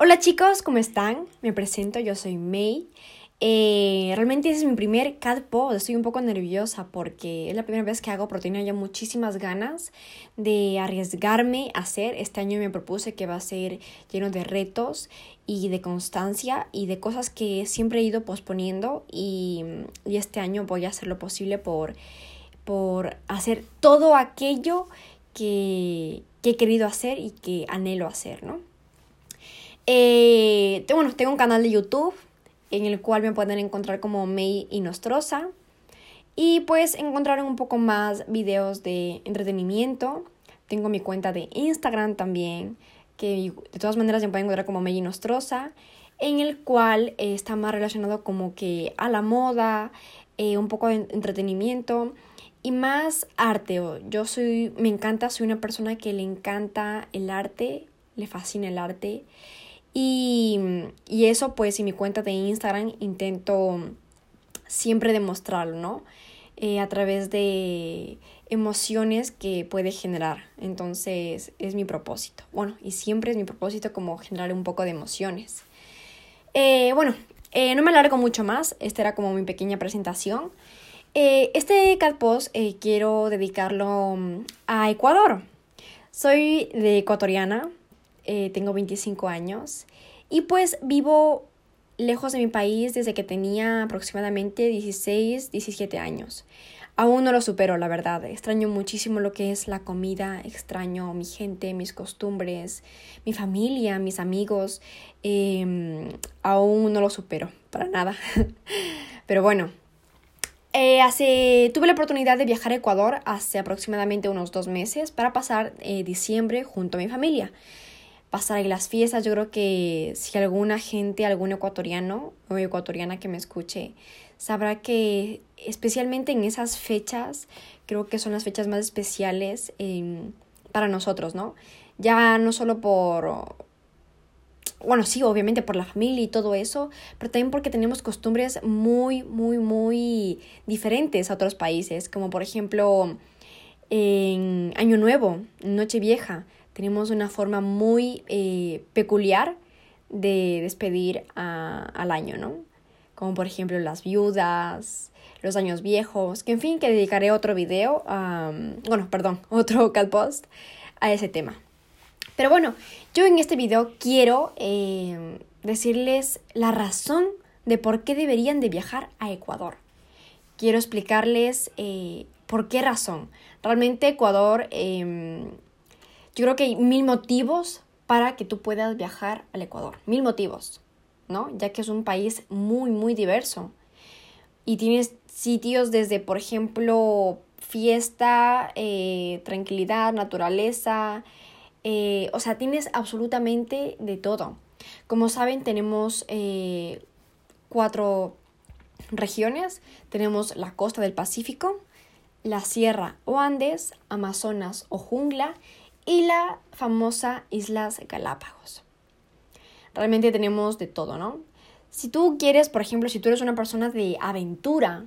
Hola chicos, ¿cómo están? Me presento, yo soy May. Eh, realmente es mi primer cat pod, estoy un poco nerviosa porque es la primera vez que hago, pero tenía ya muchísimas ganas de arriesgarme a hacer. Este año me propuse que va a ser lleno de retos y de constancia y de cosas que siempre he ido posponiendo y, este año voy a hacer lo posible por, por hacer todo aquello que, que he querido hacer y que anhelo hacer, ¿no? Eh, bueno, tengo un canal de YouTube en el cual me pueden encontrar como May Inostrosa. Y pues encontrarán un poco más videos de entretenimiento. Tengo mi cuenta de Instagram también, que de todas maneras se pueden encontrar como May Inostrosa, en el cual eh, está más relacionado como que a la moda, eh, un poco de entretenimiento y más arte. Yo soy, me encanta, soy una persona que le encanta el arte, le fascina el arte. Y, eso pues en mi cuenta de Instagram intento siempre demostrarlo, ¿no? Eh, a través de emociones que puede generar. Entonces es mi propósito. Bueno, y siempre es mi propósito como generar un poco de emociones. Eh, bueno, eh, no me alargo mucho más. Esta era como mi pequeña presentación. este cat post quiero dedicarlo mm, a Ecuador. Soy de ecuatoriana, eh, tengo 25 años y pues vivo lejos de mi país desde que tenía aproximadamente 16, 17 años. Aún no lo supero, la verdad. Extraño muchísimo lo que es la comida, extraño mi gente, mis costumbres, mi familia, mis amigos. Em, aún no lo supero, para nada. Pero bueno, eh, hace, tuve la oportunidad de viajar a Ecuador hace aproximadamente unos dos meses para pasar eh, diciembre junto a mi familia pasar ahí las fiestas. Yo creo que si alguna gente, algún ecuatoriano o ecuatoriana que me escuche, sabrá que especialmente en esas fechas, creo que son las fechas más especiales em, para nosotros, ¿no? Ya no solo por, bueno, sí, obviamente por la familia y todo eso, pero también porque tenemos costumbres muy, muy, muy diferentes a otros países, como por ejemplo en Año Nuevo, Nochevieja tenemos una forma muy eh, peculiar de despedir al año, ¿no? Como por ejemplo las viudas, los años viejos, que en fin, que dedicaré otro video, bueno, perdón, otro cat post a ese tema. Pero bueno, yo en este video quiero eh, decirles la razón de por qué deberían de viajar a Ecuador. Quiero explicarles eh, por qué razón. Realmente Ecuador em, yo creo que hay mil motivos para que tú puedas viajar al Ecuador. Mil motivos, ¿no? Ya que es un país muy, muy diverso. Y tienes sitios desde, por ejemplo, fiesta, eh, tranquilidad, naturaleza. Eh, o sea, tienes absolutamente de todo. Como saben, tenemos eh, cuatro regiones. Tenemos la costa del Pacífico, la Sierra o Andes, Amazonas o Jungla y la famosa Islas Galápagos. Realmente tenemos de todo, ¿no? Si tú quieres, por ejemplo, si tú eres una persona de aventura,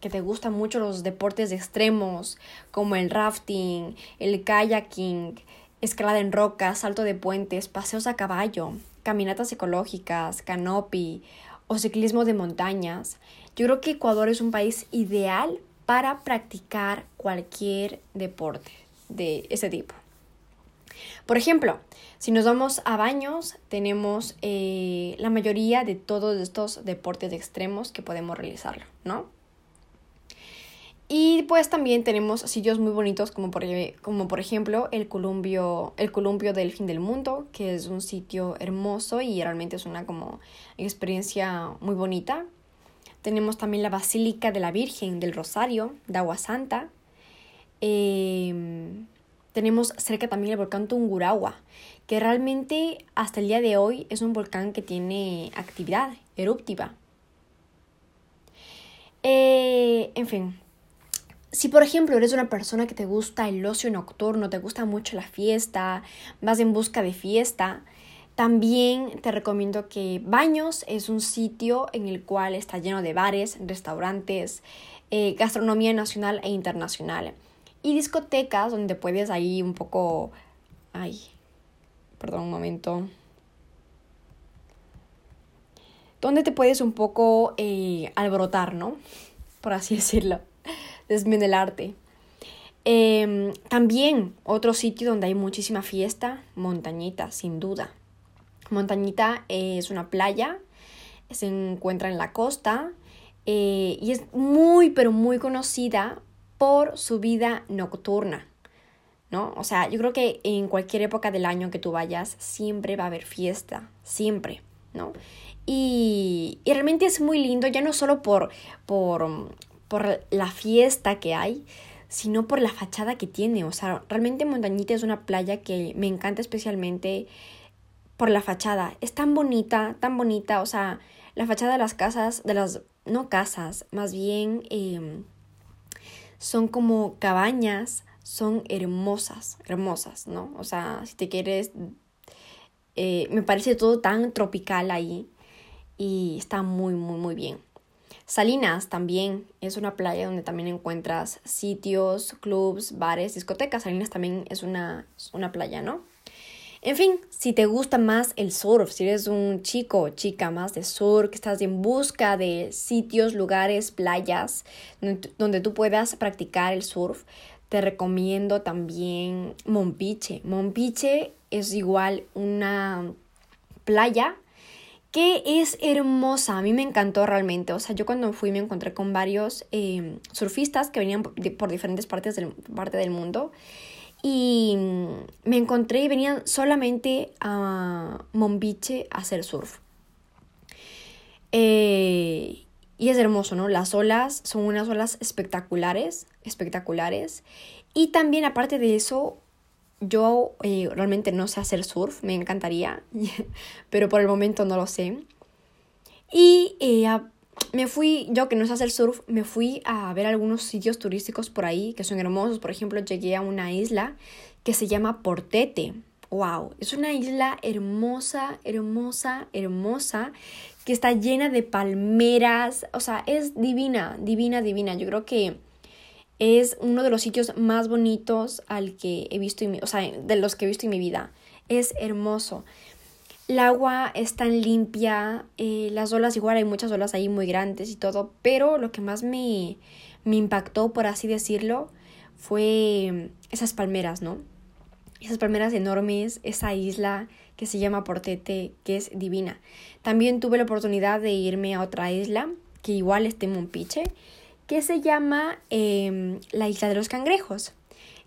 que te gustan mucho los deportes extremos, como el rafting, el kayaking, escalada en rocas, salto de puentes, paseos a caballo, caminatas ecológicas, canopy o ciclismo de montañas, yo creo que Ecuador es un país ideal para practicar cualquier deporte de ese tipo. Por ejemplo, si nos vamos a baños, tenemos eh, la mayoría de todos estos deportes extremos que podemos realizarlo, ¿no? Y pues también tenemos sitios muy bonitos como por, como por ejemplo el columpio, el columpio del fin del mundo, que es un sitio hermoso y realmente es una como experiencia muy bonita. Tenemos también la Basílica de la Virgen del Rosario, de Agua Santa. Eh, tenemos cerca también el volcán Tungurahua, que realmente hasta el día de hoy es un volcán que tiene actividad eruptiva. Eh, en fin, si por ejemplo eres una persona que te gusta el ocio nocturno, te gusta mucho la fiesta, vas en busca de fiesta, también te recomiendo que Baños es un sitio en el cual está lleno de bares, restaurantes, eh, gastronomía nacional e internacional y discotecas donde puedes ahí un poco... Ay, perdón un momento. donde te puedes un poco eh, alborotar, ¿no? Por así decirlo, desmenelarte. Eh, también otro sitio donde hay muchísima fiesta, Montañita, sin duda. Montañita es una playa, se encuentra en la costa eh, y es muy, pero muy conocida por su vida nocturna. ¿No? O sea, yo creo que en cualquier época del año que tú vayas, siempre va a haber fiesta, siempre, ¿no? Y, y realmente es muy lindo, ya no solo por, por, por la fiesta que hay, sino por la fachada que tiene. O sea, realmente Montañita es una playa que me encanta especialmente por la fachada. Es tan bonita, tan bonita. O sea, la fachada de las casas, de las, no casas, más bien em, son como cabañas, son hermosas, hermosas, ¿no? O sea, si te quieres, eh, me parece todo tan tropical ahí y está muy, muy, muy bien. Salinas también es una playa donde también encuentras sitios, clubs, bares, discotecas. Salinas también es una, una playa, ¿no? En fin, si te gusta más el surf, si eres un chico o chica más de surf, que estás en busca de sitios, lugares, playas donde, tú puedas practicar el surf, te recomiendo también Mompiche. Mompiche es igual una playa que es hermosa. A mí me encantó realmente. O sea, yo cuando fui me encontré con varios em, surfistas que venían por diferentes partes del, parte del mundo. Y me encontré y venían solamente a Mombiche a hacer surf. Eh, y es hermoso, ¿no? Las olas son unas olas espectaculares, espectaculares. Y también aparte de eso, yo eh, realmente no sé hacer surf, me encantaría, pero por el momento no lo sé. Y eh, me fui, yo que no sé hacer surf, me fui a ver algunos sitios turísticos por ahí que son hermosos. Por ejemplo, llegué a una isla que se llama Portete. ¡Wow! Es una isla hermosa, hermosa, hermosa, que está llena de palmeras. O sea, es divina, divina, divina. Yo creo que es uno de los sitios más bonitos al que he visto, o sea, de los que he visto en mi vida. Es hermoso. El agua es tan limpia, eh, las olas igual, hay muchas olas ahí muy grandes y todo, pero lo que más me, me impactó, por así decirlo, fue esas palmeras, ¿no? Esas palmeras enormes, esa isla que se llama Portete, que es divina. También tuve la oportunidad de irme a otra isla, que igual está en que se llama em, la isla de los cangrejos.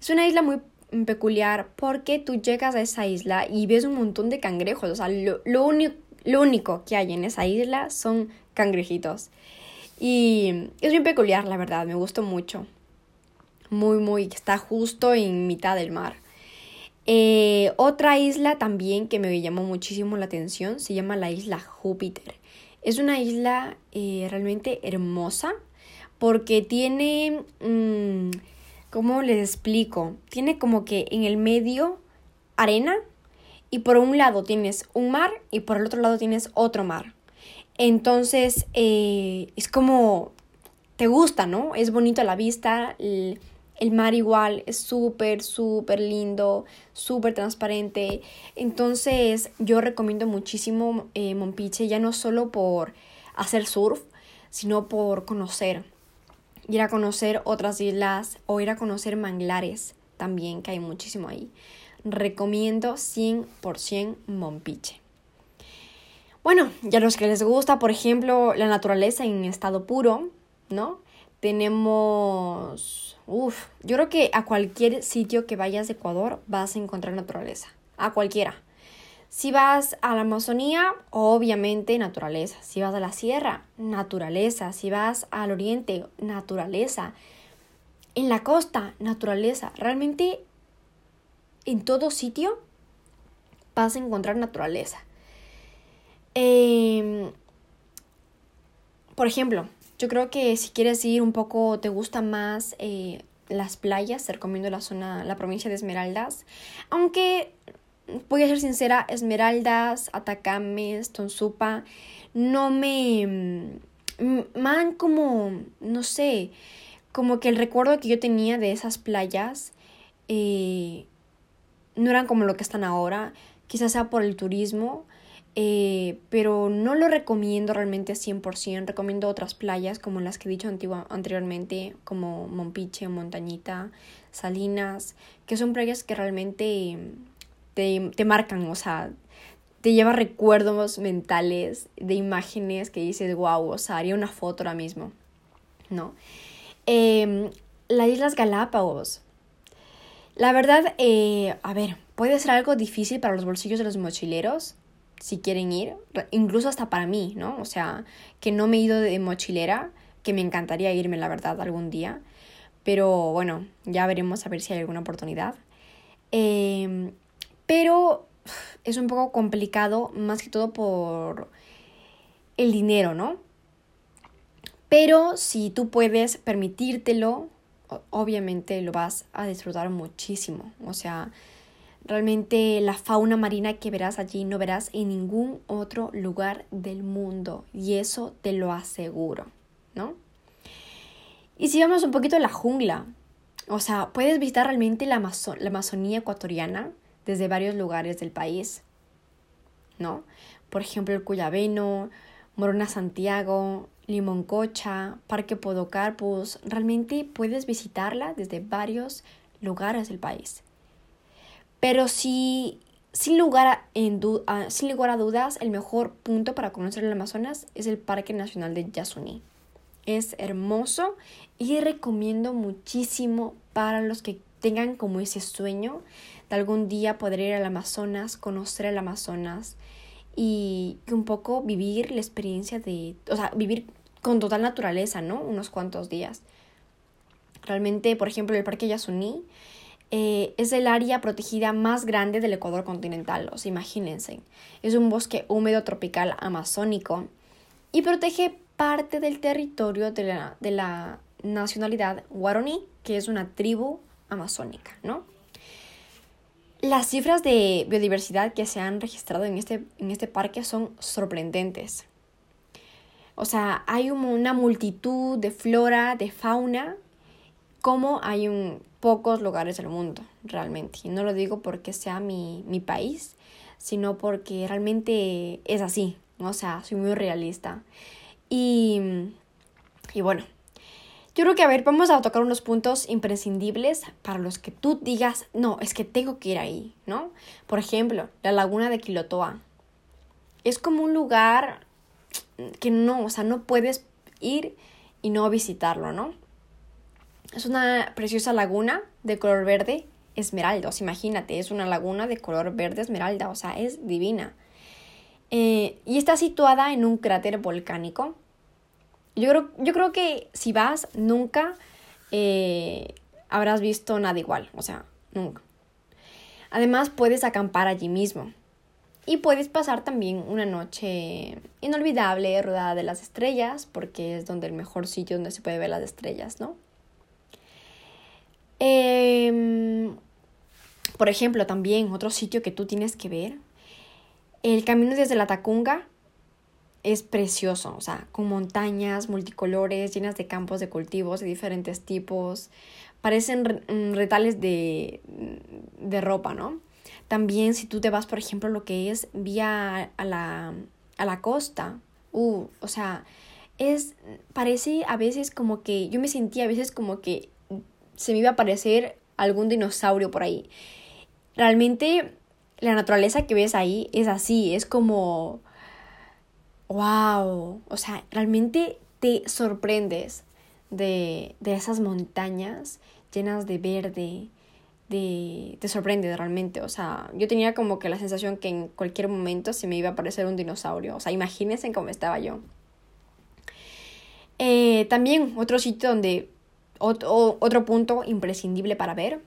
Es una isla muy peculiar porque tú llegas a esa isla y ves un montón de cangrejos. O sea, lo, lo, lo único que hay en esa isla son cangrejitos. Y es bien peculiar, la verdad, me gustó mucho. Muy, muy, está justo en mitad del mar. Eh, otra isla también que me llamó muchísimo la atención se llama la isla Júpiter. Es una isla eh, realmente hermosa porque tiene, mm, ¿cómo les explico? Tiene como que en el medio arena y por un lado tienes un mar y por el otro lado tienes otro mar. Entonces eh, es como, te gusta, ¿no? Es bonito a la vista, el, mar igual es súper, súper lindo, súper transparente. Entonces yo recomiendo muchísimo eh, Mompiche, ya no solo por hacer surf, sino por conocer ir a conocer otras islas o ir a conocer manglares también, que hay muchísimo ahí. Recomiendo 100% Mompiche. Bueno, ya los que les gusta, por ejemplo, la naturaleza en estado puro, ¿no? Tenemos, uff, yo creo que a cualquier sitio que vayas de Ecuador vas a encontrar naturaleza, a cualquiera. Si vas a la Amazonía, obviamente naturaleza. Si vas a la sierra, naturaleza. Si vas al oriente, naturaleza. En la costa, naturaleza. Realmente en todo sitio vas a encontrar naturaleza. Em, por ejemplo, yo creo que si quieres ir un poco, te gusta más eh, las playas, te recomiendo la zona, la provincia de Esmeraldas. Aunque voy a ser sincera, Esmeraldas, Atacames, Tonsupa, no me... man como, no sé, como que el recuerdo que yo tenía de esas playas eh, no eran como lo que están ahora, quizás sea por el turismo. eh, pero no lo recomiendo realmente 100%. Recomiendo otras playas como las que he dicho anteriormente, como Mompiche, Montañita, Salinas, que son playas que realmente te, te marcan, o sea, te lleva recuerdos mentales de imágenes que dices, wow, o sea, haría una foto ahora mismo, ¿no? Eh, las Islas Galápagos. La verdad, eh, a ver, puede ser algo difícil para los bolsillos de los mochileros, si quieren ir, incluso hasta para mí, ¿no? O sea, que no me he ido de mochilera, que me encantaría irme, la verdad, algún día. Pero bueno, ya veremos a ver si hay alguna oportunidad. Em, pero es un poco complicado, más que todo por el dinero, ¿no? Pero si tú puedes permitírtelo, obviamente lo vas a disfrutar muchísimo. O sea, realmente la fauna marina que verás allí no verás en ningún otro lugar del mundo. Y eso te lo aseguro, ¿no? Y si vamos un poquito a la jungla, o sea, puedes visitar realmente la, la Amazonía ecuatoriana desde varios lugares del país, ¿no? Por ejemplo, el Cuyabeno, Morona Santiago, Limoncocha, Parque Podocarpus, realmente puedes visitarla desde varios lugares del país. Pero si, sin lugar, a, en sin lugar a dudas, el mejor punto para conocer el Amazonas es el Parque Nacional de Yasuní. Es hermoso y recomiendo muchísimo para los que tengan como ese sueño de algún día poder ir al Amazonas, conocer el Amazonas y un poco vivir la experiencia de, o sea, vivir con total naturaleza, ¿no? Unos cuantos días. Realmente, por ejemplo, el Parque Yasuní eh, es el área protegida más grande del Ecuador continental, o sea, imagínense. Es un bosque húmedo tropical amazónico y protege parte del territorio de la, de la nacionalidad Guaraní, que es una tribu amazónica, ¿no? Las cifras de biodiversidad que se han registrado en este, en este parque son sorprendentes. O sea, hay una multitud de flora, de fauna, como hay en pocos lugares del mundo, realmente. Y no lo digo porque sea mi, mi país, sino porque realmente es así. O sea, soy muy realista. Y, y bueno, yo creo que, a ver, vamos a tocar unos puntos imprescindibles para los que tú digas, no, es que tengo que ir ahí, ¿no? Por ejemplo, la laguna de Quilotoa. Es como un lugar que no, o sea, no puedes ir y no visitarlo, ¿no? Es una preciosa laguna de color verde esmeralda, o sea, imagínate, es una laguna de color verde esmeralda, o sea, es divina. Eh, y está situada en un cráter volcánico. Yo creo, yo creo que si vas, nunca eh, habrás visto nada igual, o sea, nunca. Además, puedes acampar allí mismo. Y puedes pasar también una noche inolvidable rodada de las estrellas, porque es donde el mejor sitio donde se puede ver las estrellas, ¿no? Em, por ejemplo, también otro sitio que tú tienes que ver, el camino desde la Tacunga es precioso, o sea, con montañas multicolores, llenas de campos de cultivos de diferentes tipos, parecen mm, retales de, de ropa, ¿no? También si tú te vas, por ejemplo, lo que es vía a la, a la costa, uh, o sea, es, parece a veces como que, yo me sentía a veces como que se me iba a aparecer algún dinosaurio por ahí. Realmente la naturaleza que ves ahí es así, es como, wow, o sea, realmente te sorprendes de, de esas montañas llenas de verde, te sorprende realmente. O sea, yo tenía como que la sensación que en cualquier momento se me iba a aparecer un dinosaurio. O sea, imagínense cómo estaba yo. Eh, también otro sitio donde, otro, otro punto imprescindible para ver,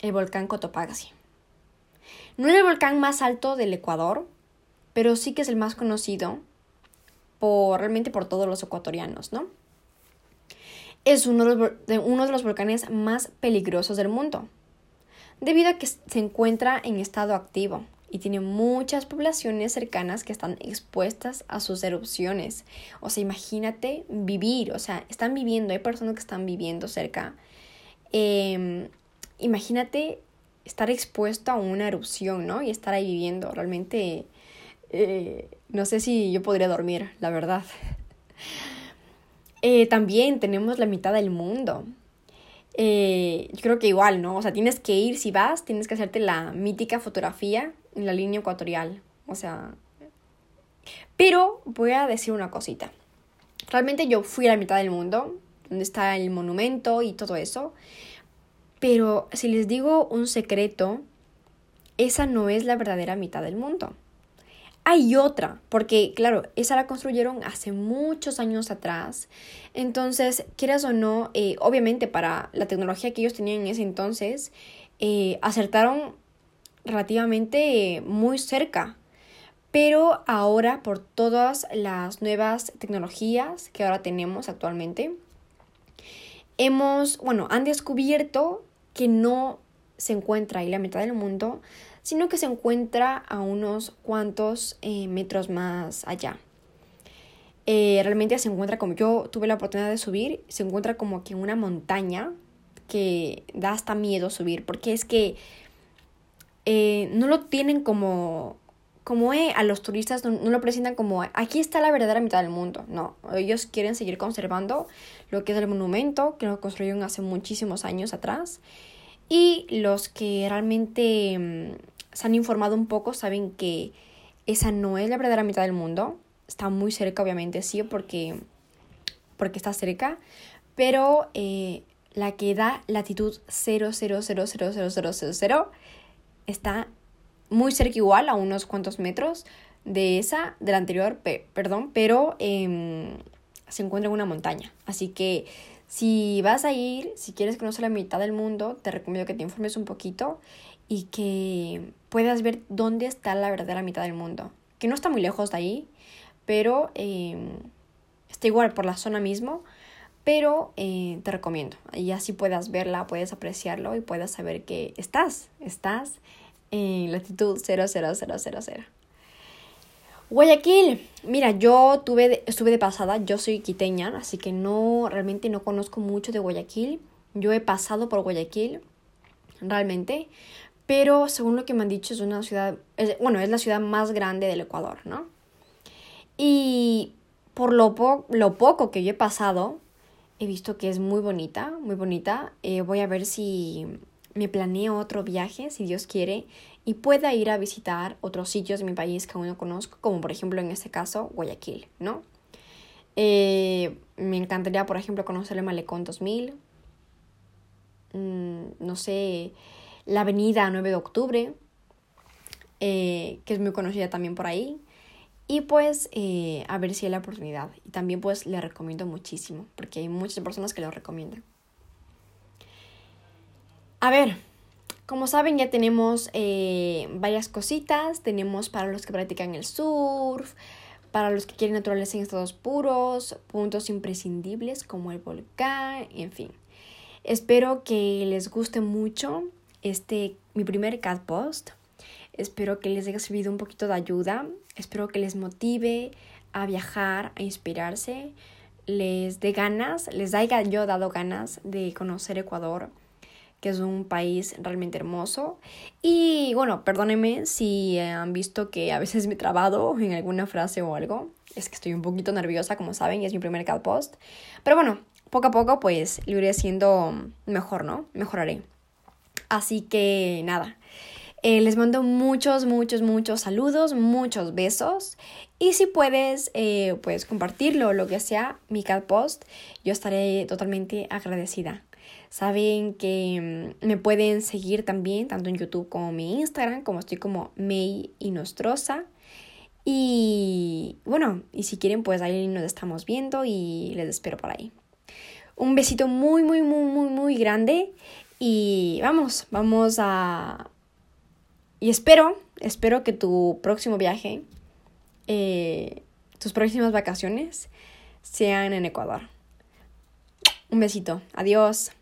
el volcán Cotopaxi. No es el volcán más alto del Ecuador, pero sí que es el más conocido por, realmente por todos los ecuatorianos, ¿no? Es uno de, uno de los volcanes más peligrosos del mundo debido a que se encuentra en estado activo y tiene muchas poblaciones cercanas que están expuestas a sus erupciones. O sea, imagínate vivir, o sea, están viviendo, hay personas que están viviendo cerca. Em, imagínate estar expuesto a una erupción, ¿no? Y estar ahí viviendo. Realmente Eh, no sé si yo podría dormir, la verdad. Eh, también tenemos la mitad del mundo. Eh, yo creo que igual, ¿no? O sea, tienes que ir, si vas, tienes que hacerte la mítica fotografía en la línea ecuatorial. O sea... Pero voy a decir una cosita. Realmente yo fui a la mitad del mundo, donde está el monumento y todo eso. Pero si les digo un secreto, esa no es la verdadera mitad del mundo. Hay otra, porque claro, esa la construyeron hace muchos años atrás. Entonces, quieras o no, eh, obviamente para la tecnología que ellos tenían en ese entonces, eh, acertaron relativamente muy cerca. Pero ahora, por todas las nuevas tecnologías que ahora tenemos actualmente, hemos, bueno, han descubierto que no se encuentra ahí la mitad del mundo, sino que se encuentra a unos cuantos eh, metros más allá. Eh, realmente se encuentra como yo tuve la oportunidad de subir, se encuentra como que una montaña que da hasta miedo subir, porque es que eh, no lo tienen como, como a los turistas, no, no, lo presentan como aquí está la verdadera mitad del mundo, no, ellos quieren seguir conservando lo que es el monumento, que lo construyeron hace muchísimos años atrás, y los que realmente mm, se han informado un poco saben que esa no es la verdadera mitad del mundo. Está muy cerca, obviamente, sí, porque, porque está cerca. Pero eh, la que da latitud 0000000 está muy cerca igual, a unos cuantos metros de esa, de la anterior, perdón, pero em, se encuentra en una montaña. Así que si vas a ir, si quieres conocer la mitad del mundo, te recomiendo que te informes un poquito y que puedas ver dónde está la verdadera mitad del mundo. Que no está muy lejos de ahí, pero em, está igual por la zona mismo, pero eh, te recomiendo. Y así puedas verla, puedes apreciarlo y puedas saber que estás, estás en latitud 00000. Guayaquil, mira, yo tuve, estuve de pasada, yo soy quiteña, así que no, realmente no conozco mucho de Guayaquil. Yo he pasado por Guayaquil, realmente, pero según lo que me han dicho es una ciudad, bueno, es la ciudad más grande del Ecuador, ¿no? Y por lo, lo poco que yo he pasado, he visto que es muy bonita, muy bonita. Eh, voy a ver si me planeo otro viaje, si Dios quiere, y pueda ir a visitar otros sitios de mi país que aún no conozco, como por ejemplo en este caso Guayaquil, ¿no? Eh, me encantaría, por ejemplo, conocer el Malecón 2000, mm, no sé, la avenida 9 de octubre, eh, que es muy conocida también por ahí. Y pues eh, a ver si hay la oportunidad. Y también pues le recomiendo muchísimo, porque hay muchas personas que lo recomiendan. A ver, como saben ya tenemos eh, varias cositas. Tenemos para los que practican el surf, para los que quieren naturaleza en estados puros, puntos imprescindibles como el volcán, en fin. Espero que les guste mucho este, mi primer cat post. Espero que les haya servido un poquito de ayuda. Espero que les motive a viajar, a inspirarse. Les dé ganas, les haya yo dado ganas de conocer Ecuador, que es un país realmente hermoso. Y bueno, perdónenme si han visto que a veces me he trabado en alguna frase o algo. Es que estoy un poquito nerviosa, como saben, y es mi primer cat post. Pero bueno, poco a poco pues lo iré haciendo mejor, ¿no? Mejoraré. Así que nada, eh, les mando muchos, muchos, muchos saludos, muchos besos. Y si puedes, eh, pues compartirlo, lo que sea, mi cat post, yo estaré totalmente agradecida. Saben que mm, me pueden seguir también, tanto en YouTube como en mi Instagram, como estoy como May y Nostrosa. Y bueno, y si quieren, pues ahí nos estamos viendo y les espero por ahí. Un besito muy, muy, muy, muy, muy grande y vamos, vamos a... Y espero, espero que tu próximo viaje, eh, tus próximas vacaciones sean en Ecuador. Un besito, adiós.